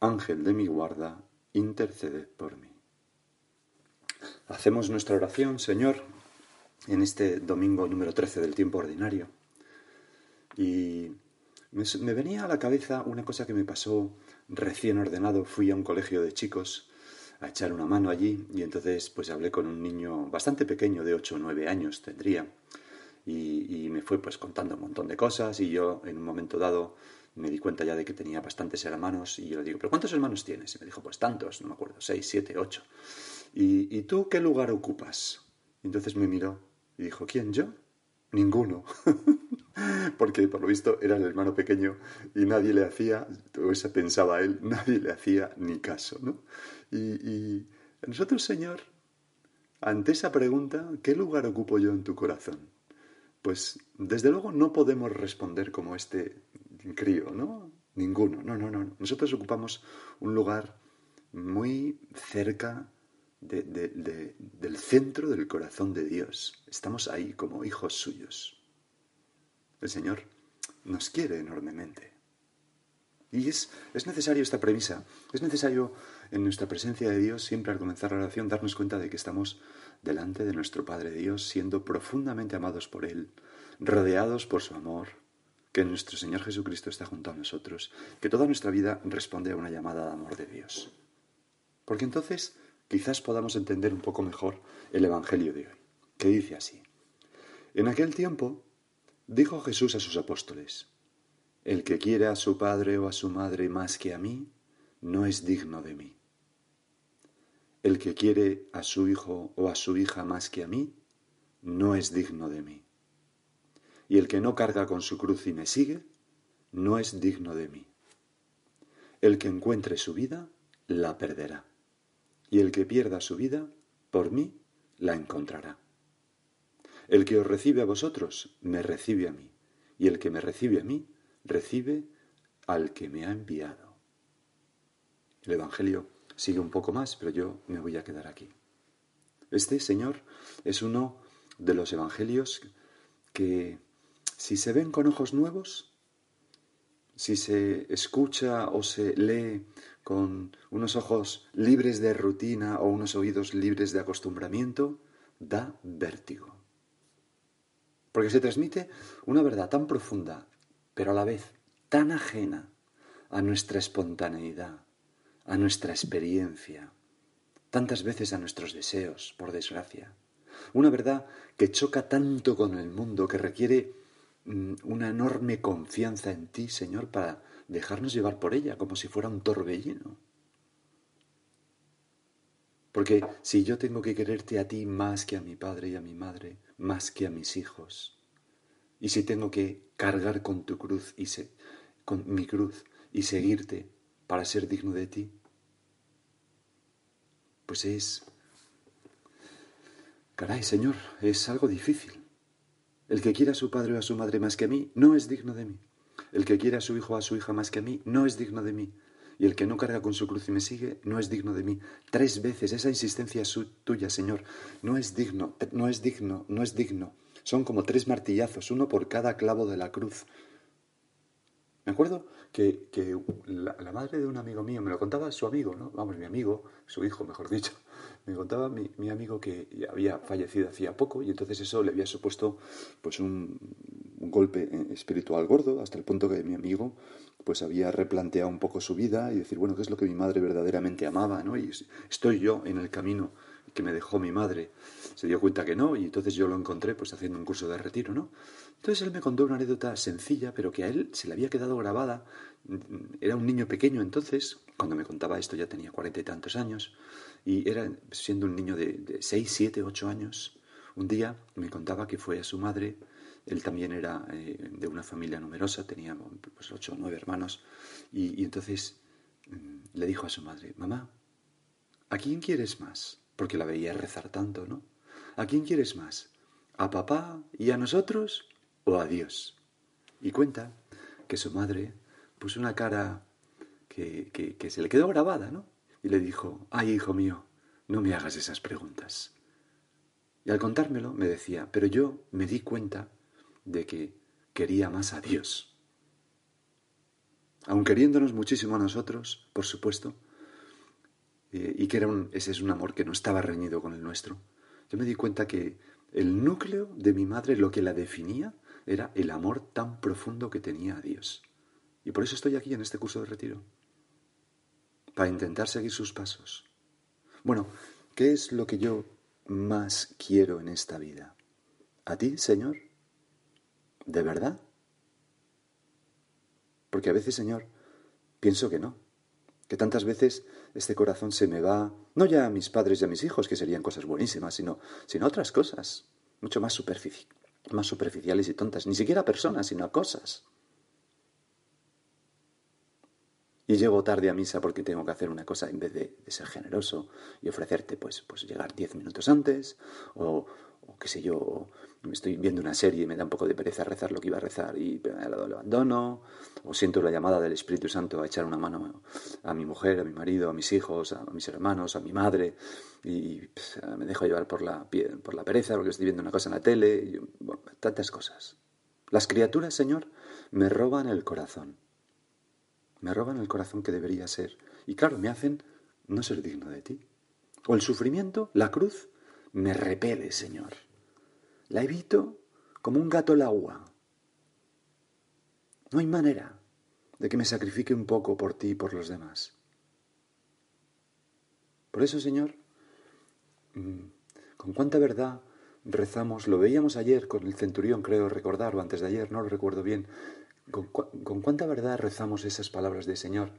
Ángel de mi guarda, intercede por mí. Hacemos nuestra oración, Señor, en este domingo número 13 del tiempo ordinario. Y me, venía a la cabeza una cosa que me pasó recién ordenado. Fui a un colegio de chicos a echar una mano allí y entonces pues hablé con un niño bastante pequeño, de 8 o 9 años tendría. Y, y me fue pues contando un montón de cosas y yo en un momento dado me di cuenta ya de que tenía bastantes hermanos y yo le digo, ¿pero cuántos hermanos tienes? Y me dijo, pues tantos, no me acuerdo, seis, siete, ocho. ¿Y, ¿y tú qué lugar ocupas? Y entonces me miró y dijo, ¿quién yo? Ninguno. Porque por lo visto era el hermano pequeño y nadie le hacía, o eso pensaba él, nadie le hacía ni caso, ¿no? Y, y nosotros, Señor, ante esa pregunta, ¿qué lugar ocupo yo en tu corazón? Pues desde luego no podemos responder como este crío, ¿no? Ninguno, no, no, no. Nosotros ocupamos un lugar muy cerca del centro del corazón de Dios. Estamos ahí como hijos suyos. El Señor nos quiere enormemente. Y es, es necesario esta premisa, es necesario en nuestra presencia de Dios, siempre al comenzar la oración, darnos cuenta de que estamos delante de nuestro Padre Dios, siendo profundamente amados por Él, rodeados por su amor, que nuestro Señor Jesucristo está junto a nosotros, que toda nuestra vida responde a una llamada de amor de Dios. Porque entonces quizás podamos entender un poco mejor el Evangelio de hoy, que dice así. En aquel tiempo dijo Jesús a sus apóstoles, El que quiere a su padre o a su madre más que a mí, no es digno de mí. El que quiere a su hijo o a su hija más que a mí, no es digno de mí y el que no carga con su cruz y me sigue, no es digno de mí. El que encuentre su vida, la perderá, y el que pierda su vida, por mí, la encontrará. El que os recibe a vosotros, me recibe a mí, y el que me recibe a mí, recibe al que me ha enviado. El Evangelio sigue un poco más, pero yo me voy a quedar aquí. Este, Señor, es uno de los Evangelios que si se ven con ojos nuevos, si se escucha o se lee con unos ojos libres de rutina o unos oídos libres de acostumbramiento, da vértigo. Porque se transmite una verdad tan profunda, pero a la vez tan ajena a nuestra espontaneidad, a nuestra experiencia, tantas veces a nuestros deseos, por desgracia. Una verdad que choca tanto con el mundo, que requiere una enorme confianza en ti, Señor, para dejarnos llevar por ella como si fuera un torbellino. Porque si yo tengo que quererte a ti más que a mi padre y a mi madre, más que a mis hijos, y si tengo que cargar con tu cruz y con mi cruz y seguirte para ser digno de ti, pues es, caray, Señor, es algo difícil. El que quiera a su padre o a su madre más que a mí, no es digno de mí. El que quiera a su hijo o a su hija más que a mí, no es digno de mí. Y el que no carga con su cruz y me sigue, no es digno de mí. Tres veces esa insistencia tuya, Señor, no es digno, no es digno, no es digno. Son como tres martillazos, uno por cada clavo de la cruz. Me acuerdo que, la, la, madre de un amigo mío, me lo contaba su amigo, ¿no? Vamos, mi amigo, su hijo, mejor dicho, me contaba mi, amigo que había fallecido hacía poco y entonces eso le había supuesto pues un, golpe espiritual gordo hasta el punto que mi amigo pues había replanteado un poco su vida y decir, bueno, ¿qué es lo que mi madre verdaderamente amaba? ¿no? Y estoy yo en el camino que me dejó mi madre. Se dio cuenta que no y entonces yo lo encontré pues haciendo un curso de retiro, ¿no? Entonces él me contó una anécdota sencilla, pero que a él se le había quedado grabada. Era un niño pequeño entonces, cuando me contaba esto ya tenía cuarenta y tantos años, y era siendo un niño de, seis, siete, ocho años. Un día me contaba que fue a su madre él también era eh, de una familia numerosa, tenía pues, ocho o nueve hermanos, y, entonces mm, le dijo a su madre, mamá, ¿a quién quieres más? Porque la veía rezar tanto, ¿no? ¿A quién quieres más? ¿A papá y a nosotros o a Dios? Y cuenta que su madre puso una cara que, que se le quedó grabada, ¿no? Y le dijo, ay, hijo mío, no me hagas esas preguntas. Y al contármelo me decía, pero yo me di cuenta de que quería más a Dios. Aun queriéndonos muchísimo a nosotros, por supuesto, eh, y que era un, ese es un amor que no estaba reñido con el nuestro, yo me di cuenta que el núcleo de mi madre, lo que la definía, era el amor tan profundo que tenía a Dios. Y por eso estoy aquí en este curso de retiro, para intentar seguir sus pasos. Bueno, ¿qué es lo que yo más quiero en esta vida? ¿A ti, Señor? ¿De verdad? Porque a veces, Señor, pienso que no, que tantas veces este corazón se me va, no ya a mis padres y a mis hijos, que serían cosas buenísimas, sino, sino a otras cosas, mucho más, más superficiales y tontas, ni siquiera a personas, sino a cosas. Y llego tarde a misa porque tengo que hacer una cosa en vez de, ser generoso y ofrecerte, pues, pues llegar diez minutos antes, o, o qué sé yo, estoy viendo una serie y me da un poco de pereza rezar lo que iba a rezar y me abandono, o siento la llamada del Espíritu Santo a echar una mano a mi mujer, a mi marido, a mis hijos, a mis hermanos, a mi madre, y pues, me dejo llevar por la, por la pereza porque estoy viendo una cosa en la tele, y, tantas cosas. Las criaturas, Señor, me roban el corazón. Me roban el corazón que debería ser. Y claro, me hacen no ser digno de ti. O el sufrimiento, la cruz, me repele, Señor. La evito como un gato el agua. No hay manera de que me sacrifique un poco por ti y por los demás. Por eso, Señor, mm, con cuánta verdad rezamos, lo veíamos ayer con el centurión, creo recordar, o antes de ayer, no lo recuerdo bien, con, cuánta verdad rezamos esas palabras de Señor.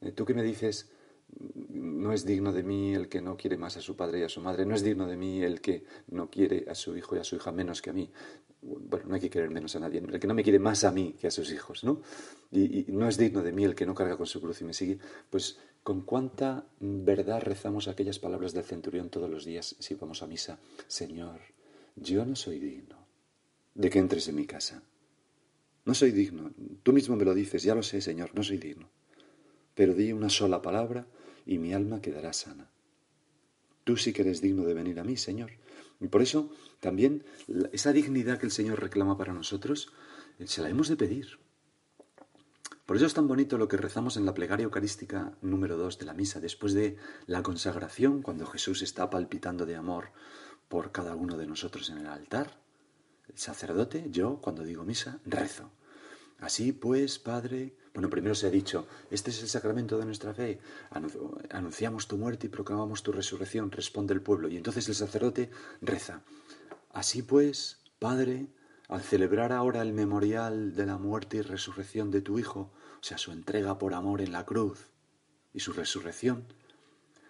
Eh, tú que me dices, no es digno de mí el que no quiere más a su padre y a su madre, no es digno de mí el que no quiere a su hijo y a su hija menos que a mí. Bueno, no hay que querer menos a nadie, el que no me quiere más a mí que a sus hijos, ¿no? Y, no es digno de mí el que no carga con su cruz y me sigue. Pues con cuánta verdad rezamos aquellas palabras del centurión todos los días si vamos a misa. Señor, yo no soy digno de que entres en mi casa. No soy digno. Tú mismo me lo dices, ya lo sé, Señor, no soy digno. Pero di una sola palabra y mi alma quedará sana. Tú sí que eres digno de venir a mí, Señor. Y por eso también esa dignidad que el Señor reclama para nosotros, eh, se la hemos de pedir. Por eso es tan bonito lo que rezamos en la plegaria eucarística número 2 de la misa, después de la consagración, cuando Jesús está palpitando de amor por cada uno de nosotros en el altar. El sacerdote, yo, cuando digo misa, rezo. Así pues, Padre, bueno, primero se ha dicho, este es el sacramento de nuestra fe, anunciamos tu muerte y proclamamos tu resurrección, responde el pueblo. Y entonces el sacerdote reza, así pues, Padre, al celebrar ahora el memorial de la muerte y resurrección de tu Hijo, o sea, su entrega por amor en la cruz y su resurrección,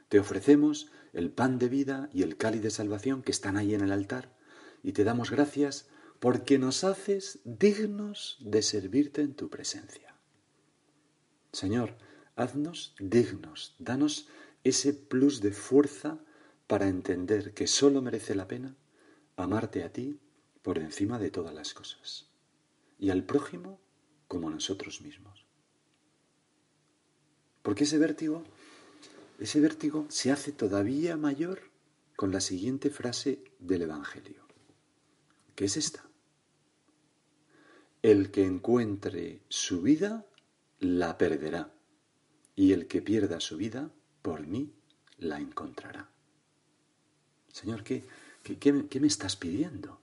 te ofrecemos el pan de vida y el cáliz de salvación que están ahí en el altar, y te damos gracias porque nos haces dignos de servirte en tu presencia. Señor, haznos dignos, danos ese plus de fuerza para entender que sólo merece la pena amarte a ti por encima de todas las cosas y al prójimo como a nosotros mismos. Porque ese vértigo, ese vértigo se hace todavía mayor con la siguiente frase del Evangelio, que es esta. El que encuentre su vida, la perderá, y el que pierda su vida, por mí, la encontrará. Señor, ¿qué, qué, me estás pidiendo?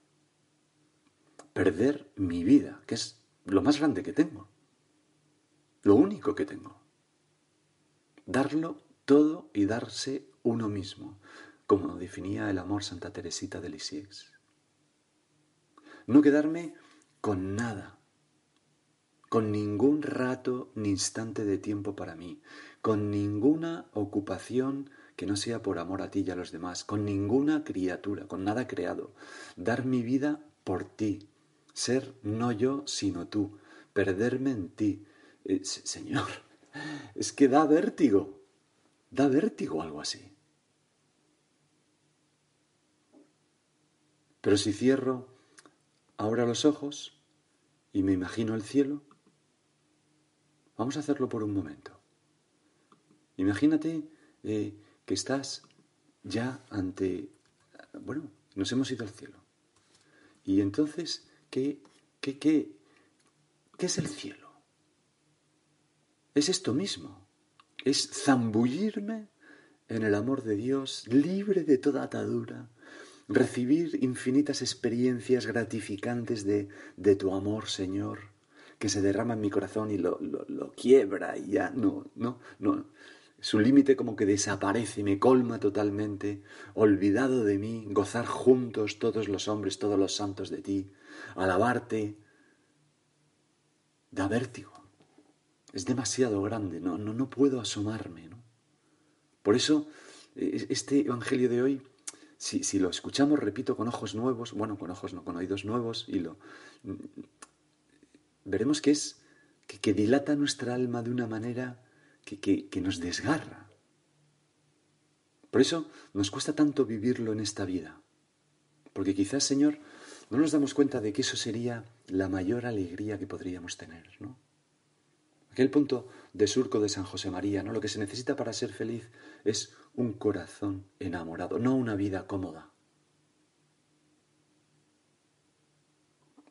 Perder mi vida, que es lo más grande que tengo. lo único que tengo. Darlo todo y darse uno mismo, como definía el amor Santa Teresita de Lisieux. No quedarme con nada, con ningún rato ni instante de tiempo para mí, con ninguna ocupación que no sea por amor a ti y a los demás, con ninguna criatura, con nada creado. Dar mi vida por ti, ser no yo, sino tú, perderme en ti. Eh, señor, es que da vértigo, da vértigo algo así. Pero si cierro ahora los ojos y me imagino el cielo, vamos a hacerlo por un momento. Imagínate eh, que estás ya ante, bueno, nos hemos ido al cielo. Y entonces, ¿qué, qué, qué, qué es el cielo? Es esto mismo, es zambullirme en el amor de Dios, libre de toda atadura, recibir infinitas experiencias gratificantes de, de tu amor, Señor, que se derrama en mi corazón y lo, lo, lo quiebra y ya no, no, no, su límite como que desaparece, me colma totalmente, olvidado de mí, gozar juntos todos los hombres, todos los santos de ti, alabarte, da vértigo. Es demasiado grande, no, no, no puedo asomarme. ¿no? Por eso, e, este Evangelio de hoy, si, si, lo escuchamos, repito, con ojos nuevos, bueno, con ojos no, con oídos nuevos, y lo veremos que es que, que dilata nuestra alma de una manera que, nos desgarra. Por eso nos cuesta tanto vivirlo en esta vida. Porque quizás, Señor, no nos damos cuenta de que eso sería la mayor alegría que podríamos tener, ¿no? Aquel punto de surco de San José María, ¿no? Lo que se necesita para ser feliz es un corazón enamorado, no una vida cómoda.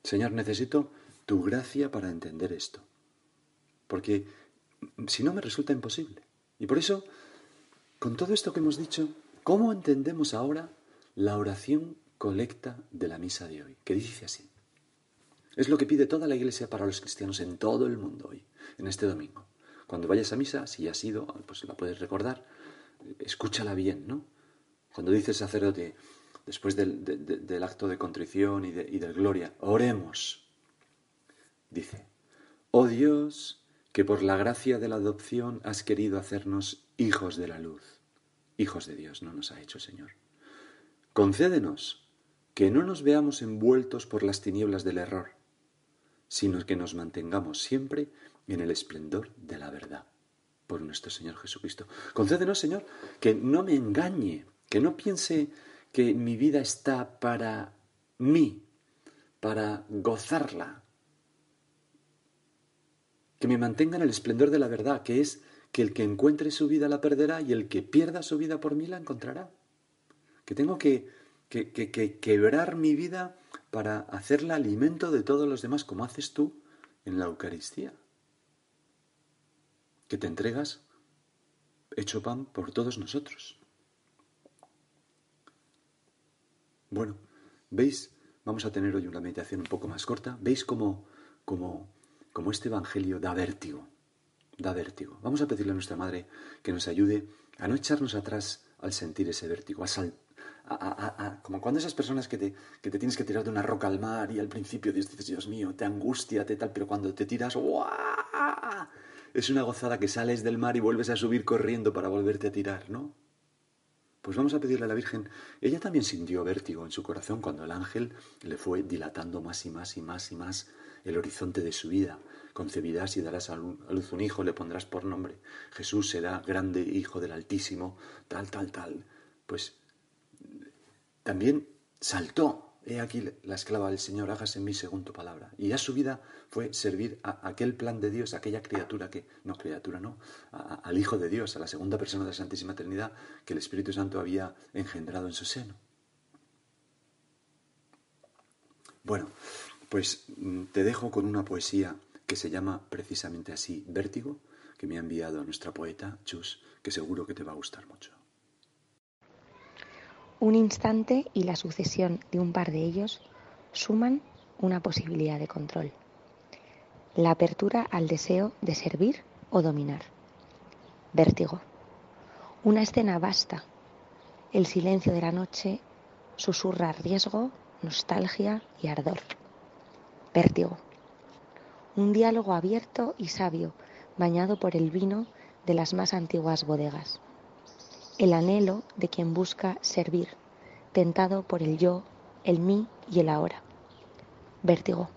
Señor, necesito tu gracia para entender esto. Porque si no me resulta imposible. Y por eso, con todo esto que hemos dicho, ¿cómo entendemos ahora la oración colecta de la misa de hoy? Que dice así. Es lo que pide toda la Iglesia para los cristianos en todo el mundo hoy, en este domingo. Cuando vayas a misa, si ya has ido, pues la puedes recordar, escúchala bien, ¿no? Cuando dice el sacerdote, después del, del acto de contrición y de, y de gloria, oremos. Dice, oh Dios, que por la gracia de la adopción has querido hacernos hijos de la luz. Hijos de Dios no nos ha hecho, Señor. Concédenos que no nos veamos envueltos por las tinieblas del error, sino que nos mantengamos siempre en el esplendor de la verdad, por nuestro Señor Jesucristo. Concédenos, Señor, que no me engañe, que no piense que mi vida está para mí, para gozarla, que me mantenga en el esplendor de la verdad, que es que el que encuentre su vida la perderá y el que pierda su vida por mí la encontrará. Que tengo que, que, que, quebrar mi vida para hacerla alimento de todos los demás, como haces tú en la Eucaristía. Que te entregas hecho pan por todos nosotros. Bueno, ¿veis? Vamos a tener hoy una meditación un poco más corta. ¿Veis cómo, cómo como este Evangelio da vértigo, da vértigo. Vamos a pedirle a nuestra Madre que nos ayude a no echarnos atrás al sentir ese vértigo, a como cuando esas personas que te, que te, tienes que tirar de una roca al mar y al principio dices, Dios mío, te angustia, te tal, pero cuando te tiras, ¡guau! Es una gozada que sales del mar y vuelves a subir corriendo para volverte a tirar, ¿no? Pues vamos a pedirle a la Virgen. Ella también sintió vértigo en su corazón cuando el ángel le fue dilatando más y más y más y más el horizonte de su vida. Concebirás y darás a luz un hijo, le pondrás por nombre. Jesús será grande hijo del Altísimo, tal, tal, tal. Pues también saltó. He aquí la esclava del Señor, hágase en mí según palabra. Y ya su vida fue servir a aquel plan de Dios, a aquella criatura que, no criatura, no, al Hijo de Dios, a la segunda persona de la Santísima Trinidad que el Espíritu Santo había engendrado en su seno. Bueno, pues mm, te dejo con una poesía que se llama precisamente así, Vértigo, que me ha enviado nuestra poeta Chus, que seguro que te va a gustar mucho. Un instante y la sucesión de un par de ellos suman una posibilidad de control. la apertura al deseo de servir o dominar. Vértigo. Una escena vasta. El silencio de la noche susurra riesgo, nostalgia y ardor. Vértigo. Un diálogo abierto y sabio, bañado por el vino de las más antiguas bodegas. El anhelo de quien busca servir, tentado por el yo, el mí y el ahora. Vértigo.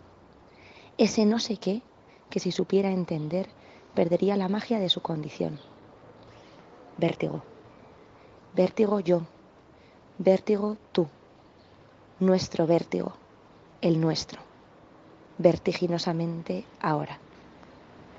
Ese no sé qué que si supiera entender perdería la magia de su condición. Vértigo. Vértigo yo. Vértigo tú. Nuestro vértigo. El nuestro. Vertiginosamente ahora.